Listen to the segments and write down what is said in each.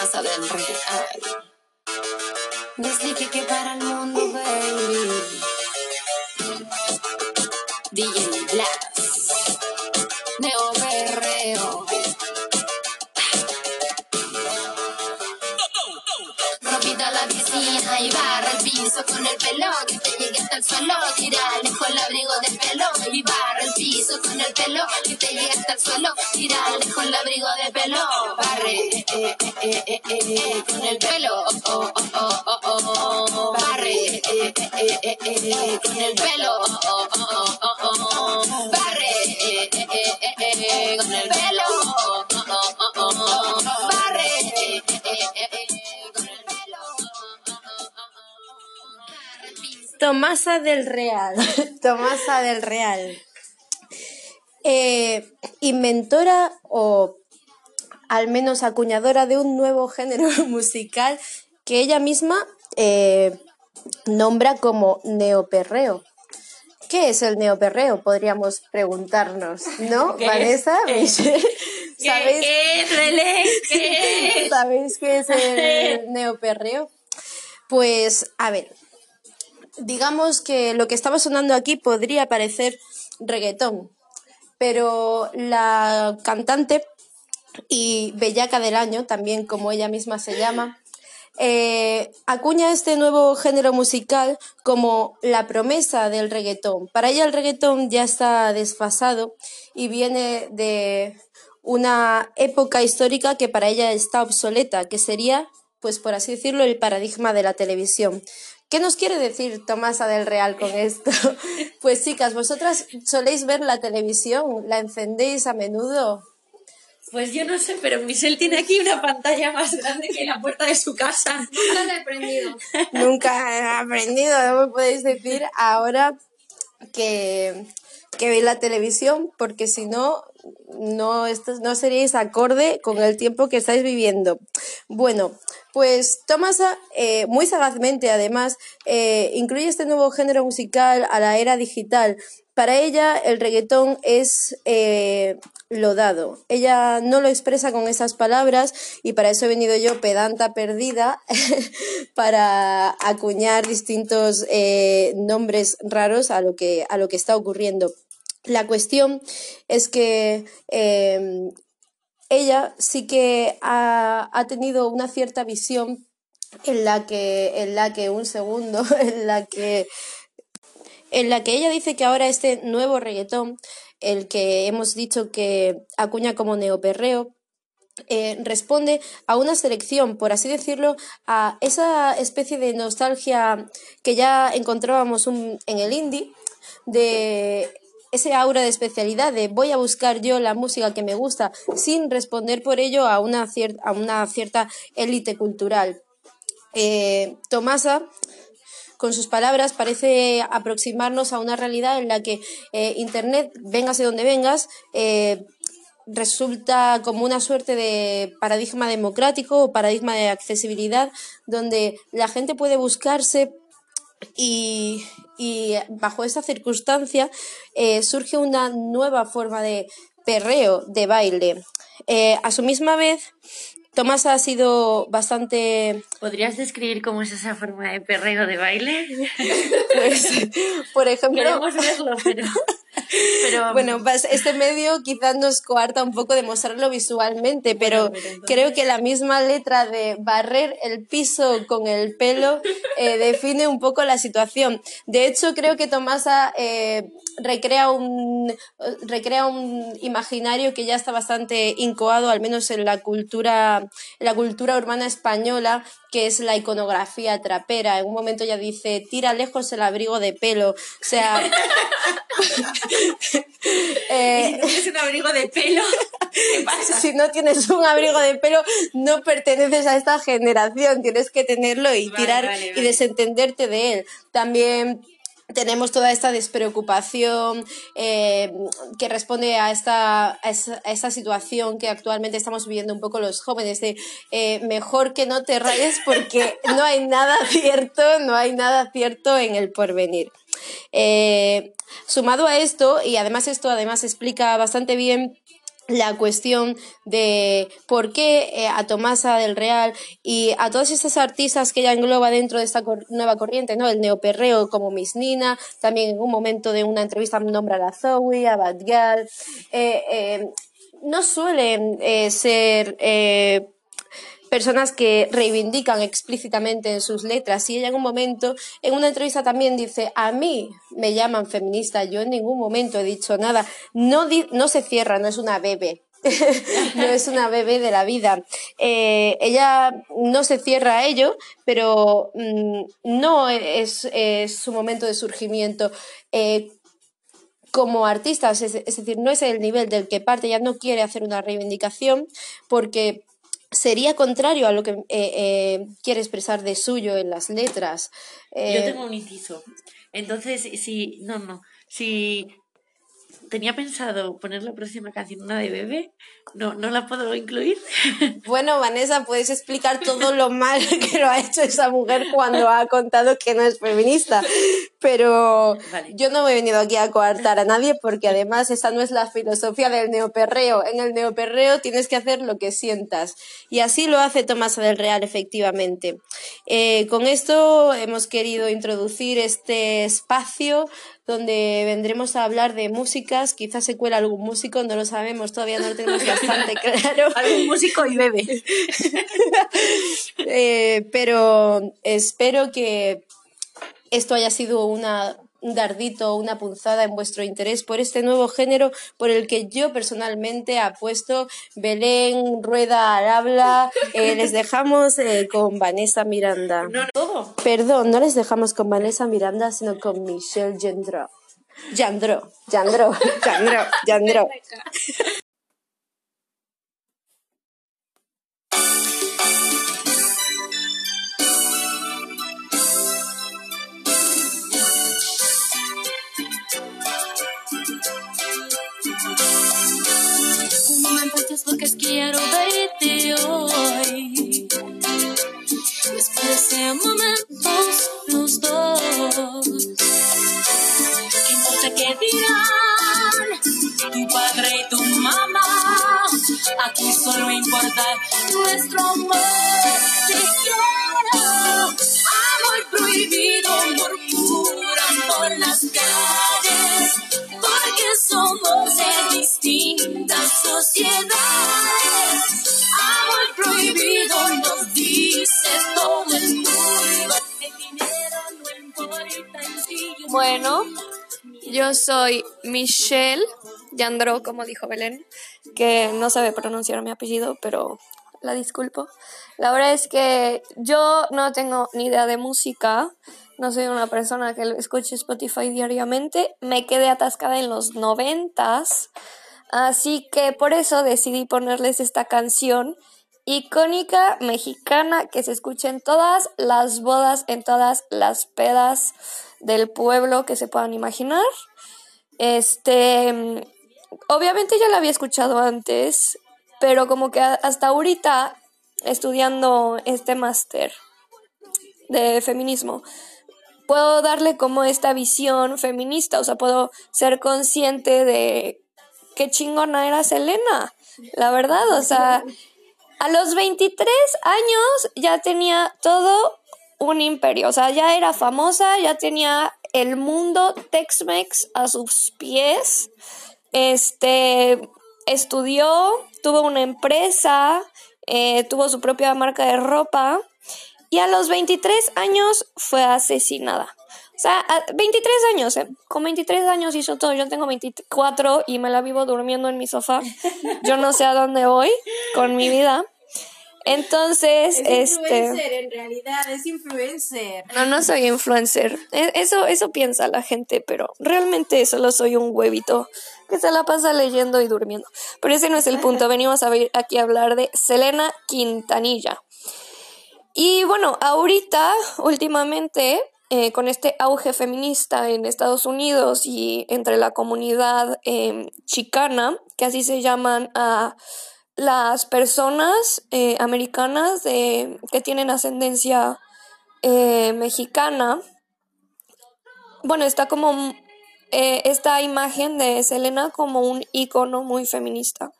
Tomasa del Real. Desde que, que para el mundo, baby. Con el pelo que te llegue hasta el suelo. Tirale con el abrigo de pelo y barra el piso con el pelo que te llegue hasta el suelo. Tirale con el abrigo de pelo. Barre eh, eh, eh, eh, eh, con el pelo. Oh, oh, oh, oh, oh. Barre eh, eh, eh, eh, eh, con el pelo. Oh, oh, oh, oh, oh. Barre eh, eh, eh, eh, eh, con el pelo. Tomasa del Real. Tomasa del Real. Eh, inventora o al menos acuñadora de un nuevo género musical que ella misma eh, nombra como neoperreo. ¿Qué es el neoperreo? Podríamos preguntarnos, ¿no? ¿Qué Vanessa, es? Michelle, ¿sabéis? ¿Qué es, Relé? ¿Qué es? ¿Sabéis qué es el neoperreo? Pues, a ver, digamos que lo que estaba sonando aquí podría parecer reggaetón, pero la cantante y bellaca del año, también como ella misma se llama, eh, acuña este nuevo género musical como la promesa del reggaetón. Para ella el reggaetón ya está desfasado y viene de una época histórica que para ella está obsoleta, que sería, pues por así decirlo, el paradigma de la televisión. ¿Qué nos quiere decir Tomasa del Real con esto? Pues chicas, vosotras soléis ver la televisión, la encendéis a menudo. Pues yo no sé, pero Michelle tiene aquí una pantalla más grande que la puerta de su casa. Nunca la he prendido. Nunca he aprendido, no me podéis decir ahora que, que veis la televisión, porque si no, no, no seríais acorde con el tiempo que estáis viviendo. Bueno, pues Tomasa, eh, muy sagazmente además, eh, incluye este nuevo género musical a la era digital. Para ella el reggaetón es eh, lo dado. Ella no lo expresa con esas palabras y para eso he venido yo pedanta perdida para acuñar distintos nombres raros a lo que, a lo que está ocurriendo. La cuestión es que ella sí que ha, ha tenido una cierta visión en la que, en la que un segundo, en la que en la que ella dice que ahora este nuevo reggaetón, el que hemos dicho que acuña como neoperreo, eh, responde a una selección, por así decirlo, a esa especie de nostalgia que ya encontrábamos en el indie, de ese aura de especialidad de voy a buscar yo la música que me gusta sin responder por ello a una, cier- a una cierta élite cultural. Eh, Tomasa con sus palabras parece aproximarnos a una realidad en la que eh, Internet, véngase donde vengas, eh, resulta como una suerte de paradigma democrático o paradigma de accesibilidad donde la gente puede buscarse y, y bajo esa circunstancia eh, surge una nueva forma de perreo, de baile. Eh, a su misma vez, Tomás ha sido bastante ¿Podrías describir cómo es esa forma de perreo de baile? Pues, por ejemplo, verlo, pero... pero bueno, pues este medio quizás nos coarta un poco de mostrarlo visualmente, pero, Bueno, pero entonces- creo que la misma letra de barrer el piso con el pelo eh, define un poco la situación. De hecho, creo que Tomasa eh, recrea un recrea un imaginario que ya está bastante incoado, al menos en la cultura, en la cultura urbana española, que es la iconografía trapera. En un momento ya dice, tira lejos el abrigo de pelo. O sea, eh, si tienes un abrigo de pelo, ¿qué pasa? si no tienes un abrigo de pelo, no perteneces a esta generación. Tienes que tenerlo y Vale, tirar vale, y desentenderte de él. También tenemos toda esta despreocupación eh, que responde a esta, a esa, a esta situación que actualmente estamos viviendo un poco los jóvenes de eh, mejor que no te rayes porque no hay nada cierto, no hay nada cierto en el porvenir. Eh, sumado a esto, y además esto además explica bastante bien la cuestión de por qué eh, a Tomasa del Real y a todas estas artistas que ella engloba dentro de esta nueva corriente, ¿no? El neoperreo como Miss Nina, también en un momento de una entrevista nombra a la Zoe, a Bad eh, eh, no suelen ser personas que reivindican explícitamente en sus letras y ella en un momento, en una entrevista también dice, a mí me llaman feminista, yo en ningún momento he dicho nada, no, no se cierra, no es una bebé. no es una bebé de la vida. Eh, ella no se cierra a ello, pero mm, no es, su momento de surgimiento. Eh, como artista, es, es, decir, no es el nivel del que parte, ella no quiere hacer una reivindicación porque sería contrario a lo que eh, eh, quiere expresar de suyo en las letras. Yo eh, tengo un inciso. Entonces, si, no, no, si tenía pensado poner la próxima canción una de bebé, no, no la puedo incluir. Bueno, Vanessa, puedes explicar todo lo mal que lo ha hecho esa mujer cuando ha contado que no es feminista. Pero yo no me he venido aquí a coartar a nadie porque además esa no es la filosofía del neoperreo. En el neoperreo tienes que hacer lo que sientas. Y así lo hace Tomasa del Real, efectivamente. Eh, con esto hemos querido introducir este espacio donde vendremos a hablar de músicas. Quizás se cuela algún músico, no lo sabemos, todavía no lo tenemos bastante claro. algún músico y bebe. Eh, pero espero que esto haya sido una, un dardito, una punzada en vuestro interés por este nuevo género por el que yo personalmente apuesto. Belén, Rueda al habla. Eh, les dejamos eh, con Vanessa Miranda. No, todo. Perdón, no les dejamos con Vanessa Miranda, sino con Michelle Gendro. Gendro, Gendro, Gendro, Gendro. quiero ver. Bueno, yo soy Michelle Yandro, como dijo Belén, que no sabe pronunciar mi apellido, pero la disculpo. La verdad es que yo no tengo ni idea de música, no soy una persona que escuche Spotify diariamente, me quedé atascada en los noventas, así que por eso decidí ponerles esta canción icónica mexicana que se escucha en todas las bodas, en todas las pedas del pueblo que se puedan imaginar. Este, obviamente ya la había escuchado antes, pero como que hasta ahorita estudiando este máster de feminismo, puedo darle como esta visión feminista, o sea, puedo ser consciente de qué chingona era Selena, la verdad, o sea, a los 23 años ya tenía todo un imperio, o sea, ya era famosa, ya tenía el mundo Tex-Mex a sus pies, este, estudió, tuvo una empresa, eh, tuvo su propia marca de ropa y a los 23 años fue asesinada. O sea, 23 años, eh, con 23 años hizo todo. Yo tengo 24 y me la vivo durmiendo en mi sofá. Yo no sé a dónde voy con mi vida. Entonces, es influencer, este. En realidad, es influencer. No, no soy influencer. E, eso, eso piensa la gente, pero realmente solo soy un huevito que se la pasa leyendo y durmiendo. Pero ese no es el punto. Venimos a ver aquí a hablar de Selena Quintanilla. Y bueno, ahorita, últimamente, eh, con este auge feminista en Estados Unidos y entre la comunidad em, chicana, que así se llaman a las personas eh, americanas que tienen ascendencia eh, mexicana, bueno, está como eh, esta imagen de Selena como un icono muy feminista.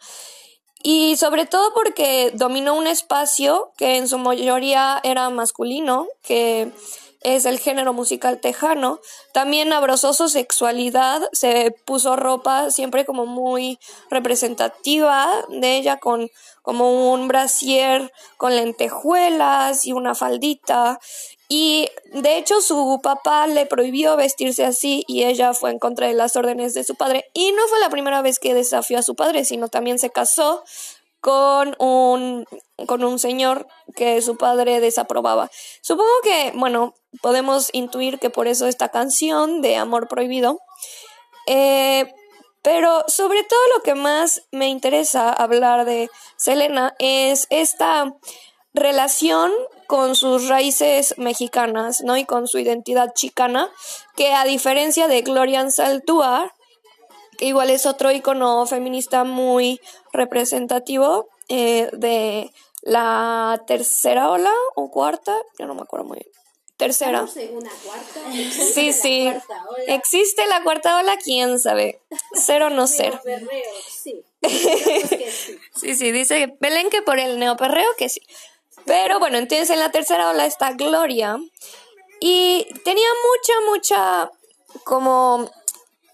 Y sobre todo porque dominó un espacio que en su mayoría era masculino, que es el género musical tejano. También abrazó su sexualidad, se puso ropa siempre como muy representativa de ella, con como un brasier con lentejuelas y una faldita. Y de hecho su papá le prohibió vestirse así y ella fue en contra de las órdenes de su padre. Y no fue la primera vez que desafió a su padre, sino también se casó con un, con un señor que su padre desaprobaba. Supongo que, bueno, podemos intuir que por eso esta canción de Amor Prohibido. Eh, pero sobre todo lo que más me interesa hablar de Selena es esta relación con sus raíces mexicanas, ¿no? Y con su identidad chicana, que a diferencia de Gloria Saltuar, que igual es otro icono feminista muy representativo eh, de la tercera ola o cuarta, yo no me acuerdo muy bien. Tercera. Sí, sí. ¿Existe la cuarta ola? ¿Quién sabe? Ser no ser. Sí. Sí, sí, dice Belén que por el neoperreo que sí. Pero bueno, entonces en la tercera ola está Gloria. Y tenía mucha, mucha, como,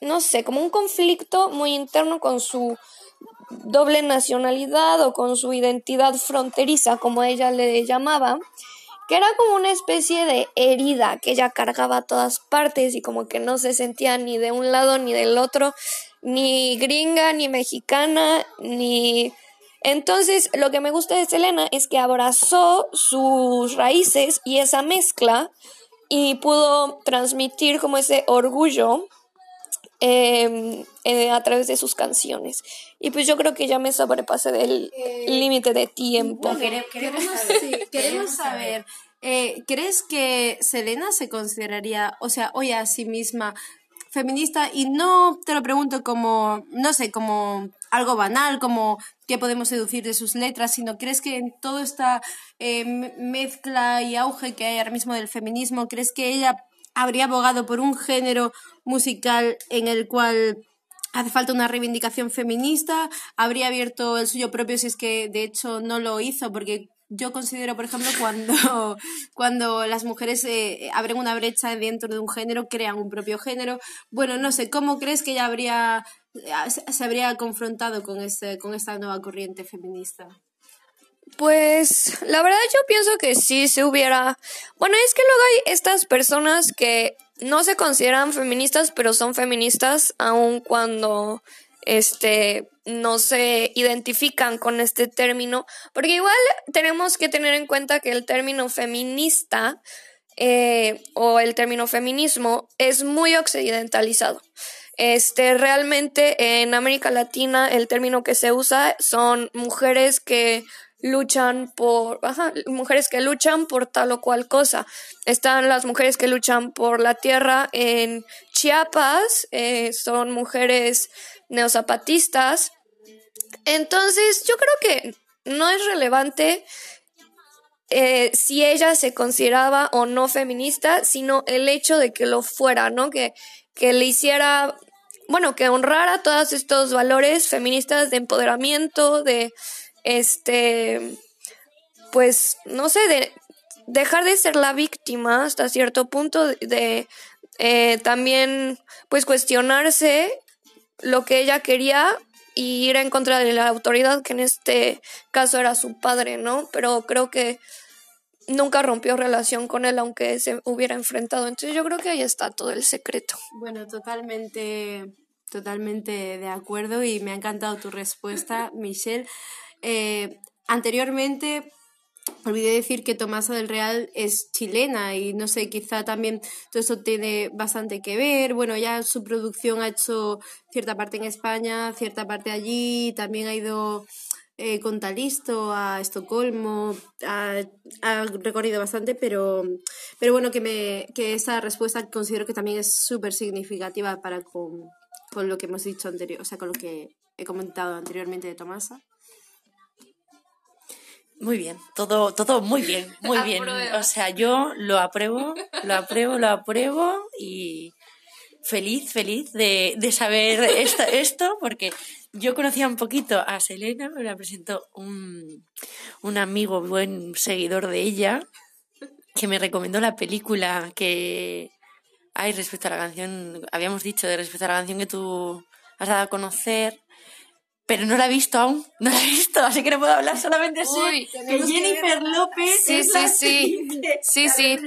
no sé, como un conflicto muy interno con su doble nacionalidad o con su identidad fronteriza, como ella le llamaba, que era como una especie de herida que ella cargaba a todas partes y como que no se sentía ni de un lado ni del otro, ni gringa, ni mexicana, ni... Entonces, lo que me gusta de Selena es que abrazó sus raíces y esa mezcla y pudo transmitir como ese orgullo em, eh, a través de sus canciones. Y pues yo creo que ya me sobrepasé del límite de tiempo. No, queremos Queremos, saber. sí, queremos saber, eh, ¿crees que Selena se consideraría, o sea, hoy a sí misma feminista? Y no te lo pregunto como, no sé, como algo banal, como qué podemos deducir de sus letras, sino crees que en toda esta eh, me- mezcla y auge que hay ahora mismo del feminismo, ¿crees que ella habría abogado por un género musical en el cual hace falta una reivindicación feminista, habría abierto el suyo propio si es que de hecho no lo hizo, porque yo considero, por ejemplo, cuando, cuando las mujeres eh, abren una brecha dentro de un género, crean un propio género. Bueno, no sé, ¿cómo crees que ella habría, se habría confrontado con, este, con esta nueva corriente feminista? Pues la verdad yo pienso que sí se hubiera... Bueno, es que luego hay estas personas que no se consideran feministas, pero son feministas aun cuando este no se identifican con este término, porque igual tenemos que tener en cuenta que el término feminista eh, o el término feminismo es muy occidentalizado. Este, realmente en América Latina el término que se usa son mujeres que luchan por, ajá, mujeres que luchan por tal o cual cosa. Están las mujeres que luchan por la tierra en Chiapas, eh, son mujeres neozapatistas. Entonces, yo creo que no es relevante eh, si ella se consideraba o no feminista, sino el hecho de que lo fuera, ¿no? Que, que le hiciera, bueno, que honrara todos estos valores feministas de empoderamiento, de, este, pues, no sé, de dejar de ser la víctima hasta cierto punto, de eh, también, pues, cuestionarse lo que ella quería y ir en contra de la autoridad, que en este caso era su padre, ¿no? Pero creo que nunca rompió relación con él, aunque se hubiera enfrentado. Entonces yo creo que ahí está todo el secreto. Bueno, totalmente, totalmente de acuerdo y me ha encantado tu respuesta, Michelle. Eh, anteriormente olvidé decir que Tomasa del Real es chilena y no sé, quizá también todo eso tiene bastante que ver. Bueno, ya su producción ha hecho cierta parte en España, cierta parte allí, también ha ido eh, con Talisto a Estocolmo, ha, ha recorrido bastante, pero, pero bueno, que, me, que esa respuesta considero que también es súper significativa para con, con lo que hemos dicho anterior, o sea, con lo que he comentado anteriormente de Tomasa. Muy bien, todo, todo muy bien, muy bien. O sea, yo lo apruebo, lo apruebo, lo apruebo y feliz, feliz de, de saber esto, esto, porque yo conocía un poquito a Selena, me la presentó un, un amigo, buen seguidor de ella, que me recomendó la película que hay respecto a la canción, habíamos dicho de respecto a la canción que tú has dado a conocer, pero no la he visto aún, no la he visto, así que no puedo hablar, solamente sé Uy, que tenemos que Jennifer López Sí, es sí, la sí. Sí, sí.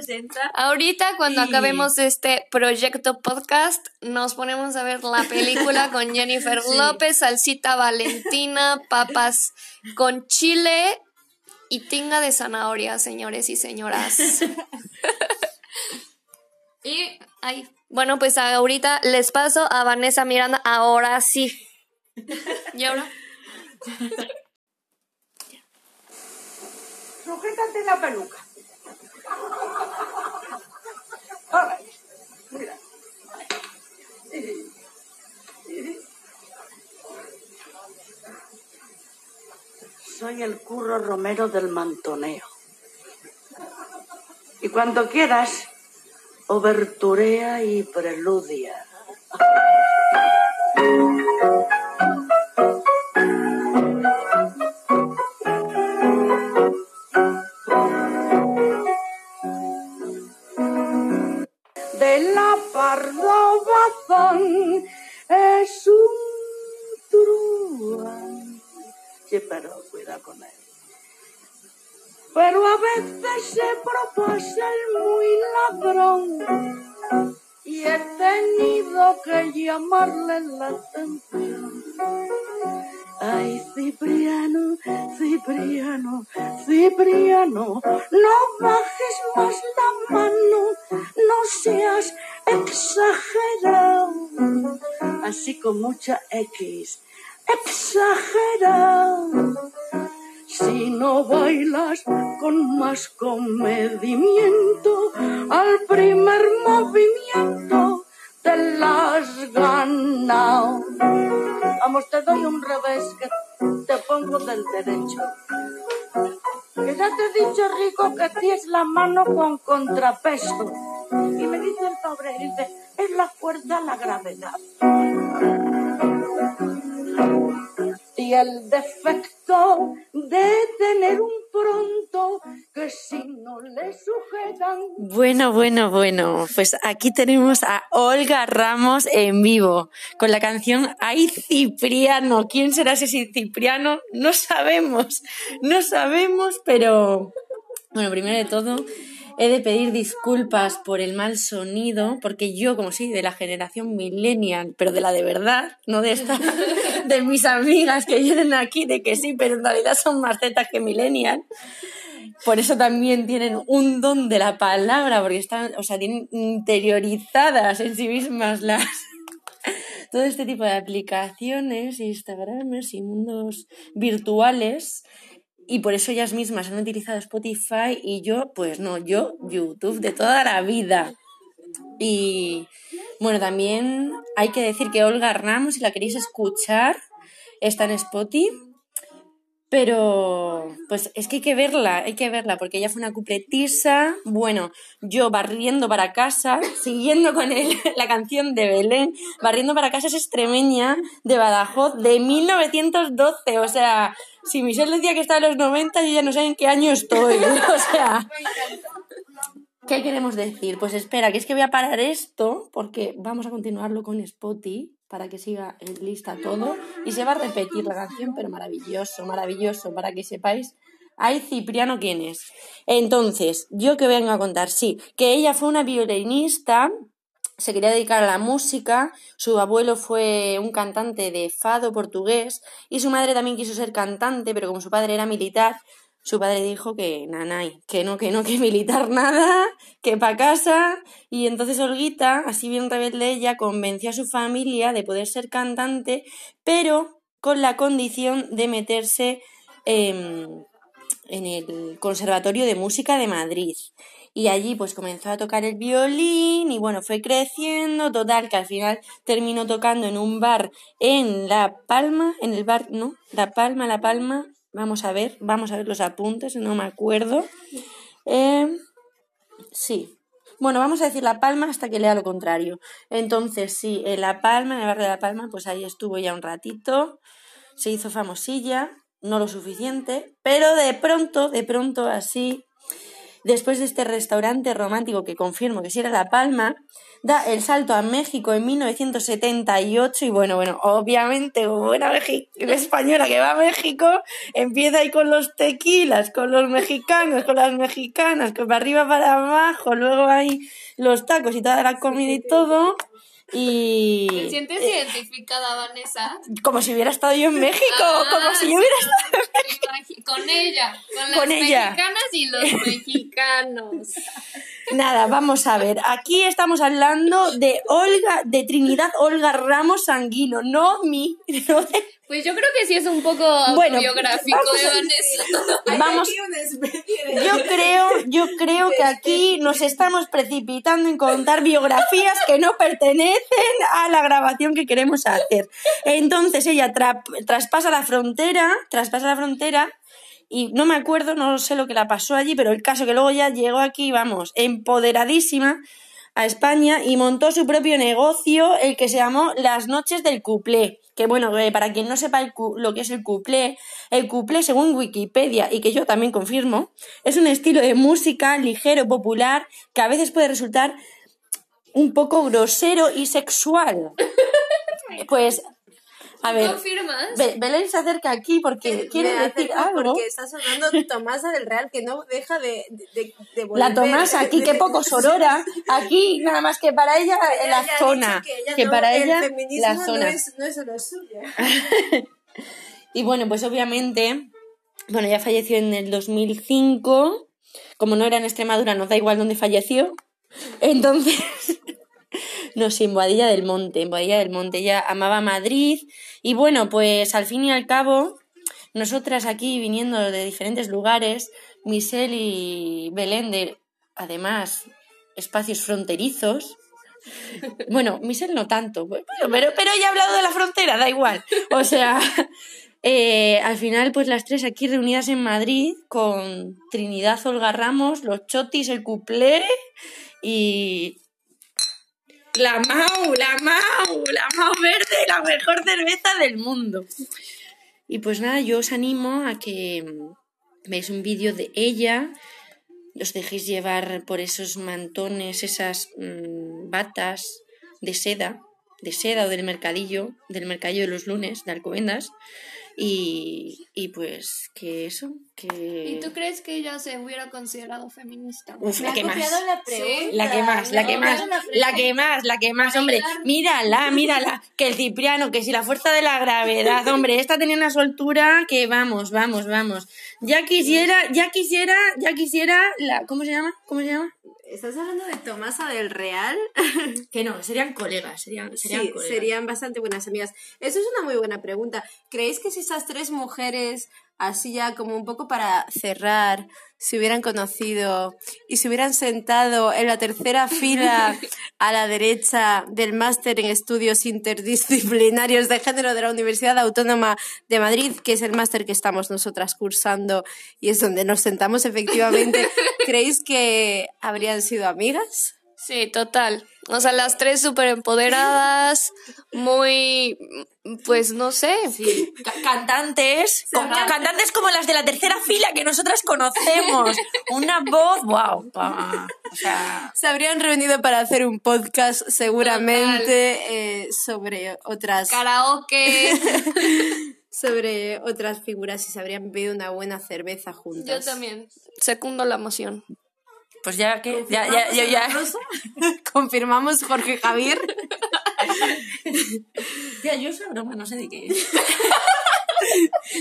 Ahorita cuando acabemos este proyecto podcast, nos ponemos a ver la película con Jennifer Sí. López, salsita valentina, papas con chile y tinga de zanahoria, señores y señoras. y ay, bueno, pues ahorita les paso a Vanessa Miranda, ahora sí. ¿Y ahora? Sujétate la peluca. Ahora, mira. Soy el curro Romero del mantoneo. Y cuando quieras, oberturea y preludia. Ay, Cipriano, Cipriano, Cipriano, no bajes más la mano, no seas exagerado. Así con mucha X, exagerado. Si no bailas con más comedimiento, al primer movimiento te la has ganado. Vamos, te doy un revés que te pongo del derecho. Que ya te he dicho, Rico, que tienes la mano con contrapeso. Y me dice el pobre, dice, es la fuerza la gravedad. Y el defecto de tener un pronto que si no le sujetan Bueno, bueno, bueno. Pues aquí tenemos a Olga Ramos en vivo con la canción Ay Cipriano. ¿Quién será ese Cipriano? No sabemos, no sabemos, pero bueno, primero de todo he de pedir disculpas por el mal sonido, porque yo, como sí, de la generación millennial, pero de la de verdad, no de esta, de mis amigas que vienen aquí, de que sí, pero en realidad son más zetas que millennial. Por eso también tienen un don de la palabra, porque están, o sea, tienen interiorizadas en sí mismas las todo este tipo de aplicaciones, Instagramers y mundos virtuales. Y por eso ellas mismas han utilizado Spotify y yo, pues no, yo YouTube de toda la vida. Y bueno, también hay que decir que Olga Ramos, si la queréis escuchar, está en Spotify. Pero, pues es que hay que verla, hay que verla, porque ella fue una cupletisa. Bueno, yo barriendo para casa, siguiendo con el, la canción de Belén, barriendo para casa es extremeña de Badajoz de 1912. O sea, si Michelle decía que estaba en los 90, yo ya no sé en qué año estoy. O sea, ¿qué queremos decir? Pues espera, que es que voy a parar esto, porque vamos a continuarlo con Spotify para que siga en lista todo y se va a repetir la canción, pero maravilloso, maravilloso, para que sepáis. Ay, Cipriano, ¿quién es? Entonces, yo que vengo a contar, sí, que ella fue una violinista, se quería dedicar a la música, su abuelo fue un cantante de fado portugués y su madre también quiso ser cantante, pero como su padre era militar, su padre dijo que nanay, que no, que no, que militar nada, que pa' casa. Y entonces Olguita, así bien rebelde ella, convenció a su familia de poder ser cantante, pero con la condición de meterse em, en el Conservatorio de Música de Madrid. Y allí pues comenzó a tocar el violín y bueno, fue creciendo, total, que al final terminó tocando en un bar en La Palma, en el bar, no, La Palma, La Palma, Vamos a ver, vamos a ver los apuntes, no me acuerdo. Eh, sí, Bueno, vamos a decir La Palma hasta que lea lo contrario. Entonces, sí, La Palma, en el barrio de La Palma, pues ahí estuvo ya un ratito, se hizo famosilla, no lo suficiente, pero de pronto, de pronto así, después de este restaurante romántico que confirmo que sí era La Palma, da el salto a México en 1978 y bueno, bueno, obviamente como buena española que va a México, empieza ahí con los tequilas, con los mexicanos, con las mexicanas, con para arriba para abajo, luego hay los tacos y toda la comida y todo. Y ¿Te sientes identificada, Vanessa? como si hubiera estado yo en México, Ah, como si yo hubiera estado Con ella, con las Con ella. mexicanas y los mexicanos. Nada, vamos a ver. Aquí estamos hablando de Olga, de Trinidad Olga Ramos Sanguino, no mi. no de- Pues yo creo que sí es un poco Bueno, autobiográfico vamos de a- Vanessa. Vamos, yo creo, yo creo que aquí nos estamos precipitando en contar biografías que no pertenecen a la grabación que queremos hacer. Entonces ella tra- traspasa la frontera, traspasa la frontera y no me acuerdo, no sé lo que la pasó allí, pero el caso que luego ya llegó aquí, vamos, empoderadísima a España y montó su propio negocio, el que se llamó Las Noches del Cuplé. Que bueno, eh, para quien no sepa el cu- lo que es el cuplé, el cuplé, según Wikipedia, y que yo también confirmo, es un estilo de música ligero, popular, que a veces puede resultar un poco grosero y sexual. Pues, a ver, ¿Confirmas? Be- Belén se acerca aquí porque quiere Me decir algo. Porque está sonando Tomasa del Real que no deja de, de, de La volver. Tomasa, aquí qué poco sorora, aquí nada más que para ella Ella en la zona, que ella que no- para el ella feminismo la no zona. es, no es lo suyo. Y bueno, pues obviamente, bueno, ya falleció en el 2005, como no era en Extremadura, nos da igual dónde falleció, entonces, no sé, en Boadilla del Monte, en Boadilla del Monte, ella amaba Madrid, y bueno, pues al fin y al cabo, nosotras aquí viniendo de diferentes lugares, Michelle y Belén de, además, espacios fronterizos, bueno, Michelle no tanto, bueno, pero, pero ella ha hablado de la frontera, da igual. O sea, eh, al final, pues las tres aquí reunidas en Madrid con Trinidad Olga Ramos, los chotis, el cuplé y. La Mau, la Mau, la Mau Verde, la mejor cerveza del mundo. Y pues nada, yo os animo a que veáis un vídeo de ella, os dejéis llevar por esos mantones, esas mm, batas de seda, de seda o del mercadillo, del mercadillo de los lunes, de Alcobendas, y, y pues que eso, que... ¿Y tú crees que ella se hubiera considerado feminista? Uf, Me la ha que más. copiado la pregunta. La que más, la que más, copiado la que más, la que más, hombre. Mírala, mírala. Que el Cipriano, que si la fuerza de la gravedad, hombre, esta tenía una soltura que vamos, vamos, vamos. Ya quisiera, ya quisiera, ya quisiera la, ¿cómo se llama? ¿Cómo se llama? ¿Estás hablando de Tomasa del Real? Que no, serían colegas, serían, serían sí, colegas. serían bastante buenas amigas. Eso es una muy buena pregunta. ¿Creéis que si esas tres mujeres, así ya como un poco para cerrar, se hubieran conocido y se hubieran sentado en la tercera fila a la derecha del máster en estudios interdisciplinarios de género de la Universidad Autónoma de Madrid, que es el máster que estamos nosotras cursando y es donde nos sentamos efectivamente, ¿creéis que habrían sido amigas? Sí, total. O sea, las tres súper empoderadas, muy, pues no sé. Ca- cantantes, cantantes como las de la tercera fila que nosotras conocemos. Una voz, wow. O sea, Se habrían reunido para hacer un podcast seguramente eh, sobre otras Karaoke. sobre otras figuras y se habrían bebido una buena cerveza juntas. Yo también. Secundo la moción. Pues ya que, ya, ya, ya, ya. Confirmamos Jorge Javier. Tía, yo esa broma no sé de qué es.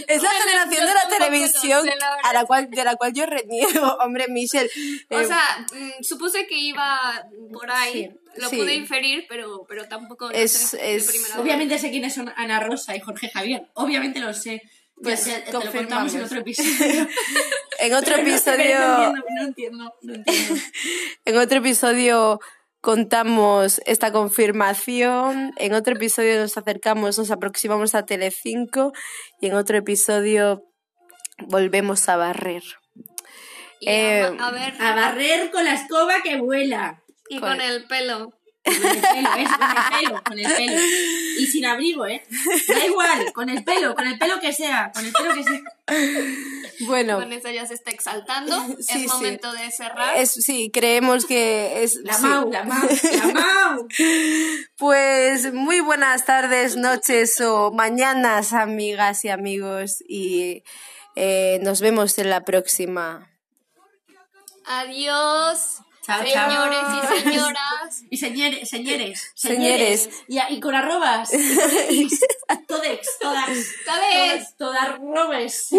Es la generación de la televisión a la cual, de la cual yo reniego. Hombre, Michelle. O eh, sea, mm, supuse que iba por ahí. Lo sí. pude inferir, pero, pero tampoco Es- sé es-. Obviamente sé quiénes son Ana Rosa y Jorge Javier. Obviamente lo sé. Pues Ya- ya te lo confirmamos. contamos en otro episodio. En otro Pero episodio. No entiendo, no entiendo, no entiendo. En otro episodio contamos esta confirmación, en otro episodio nos acercamos, nos aproximamos a Telecinco y en otro episodio volvemos a barrer. Y eh, a, ver, A barrer con la escoba que vuela. Y Con con el pelo. Con el pelo, ¿ves? Con el pelo, con el pelo. Y sin abrigo, ¿eh? Da igual, con el pelo, con el pelo que sea, con el pelo que sea. Bueno, Con eso ya se está exaltando. Sí, es sí. momento de cerrar. es, sí, creemos que es... La sí. Mau, la Mau, la Mau. Pues muy buenas tardes, noches o mañanas, amigas y amigos, y eh, nos vemos en la próxima. Adiós. Chao, chao. señores y señoras. Y señores, señores, Señores. Y, y con arrobas. y con is. Todex, todas. Todes. Todas robes. Uh.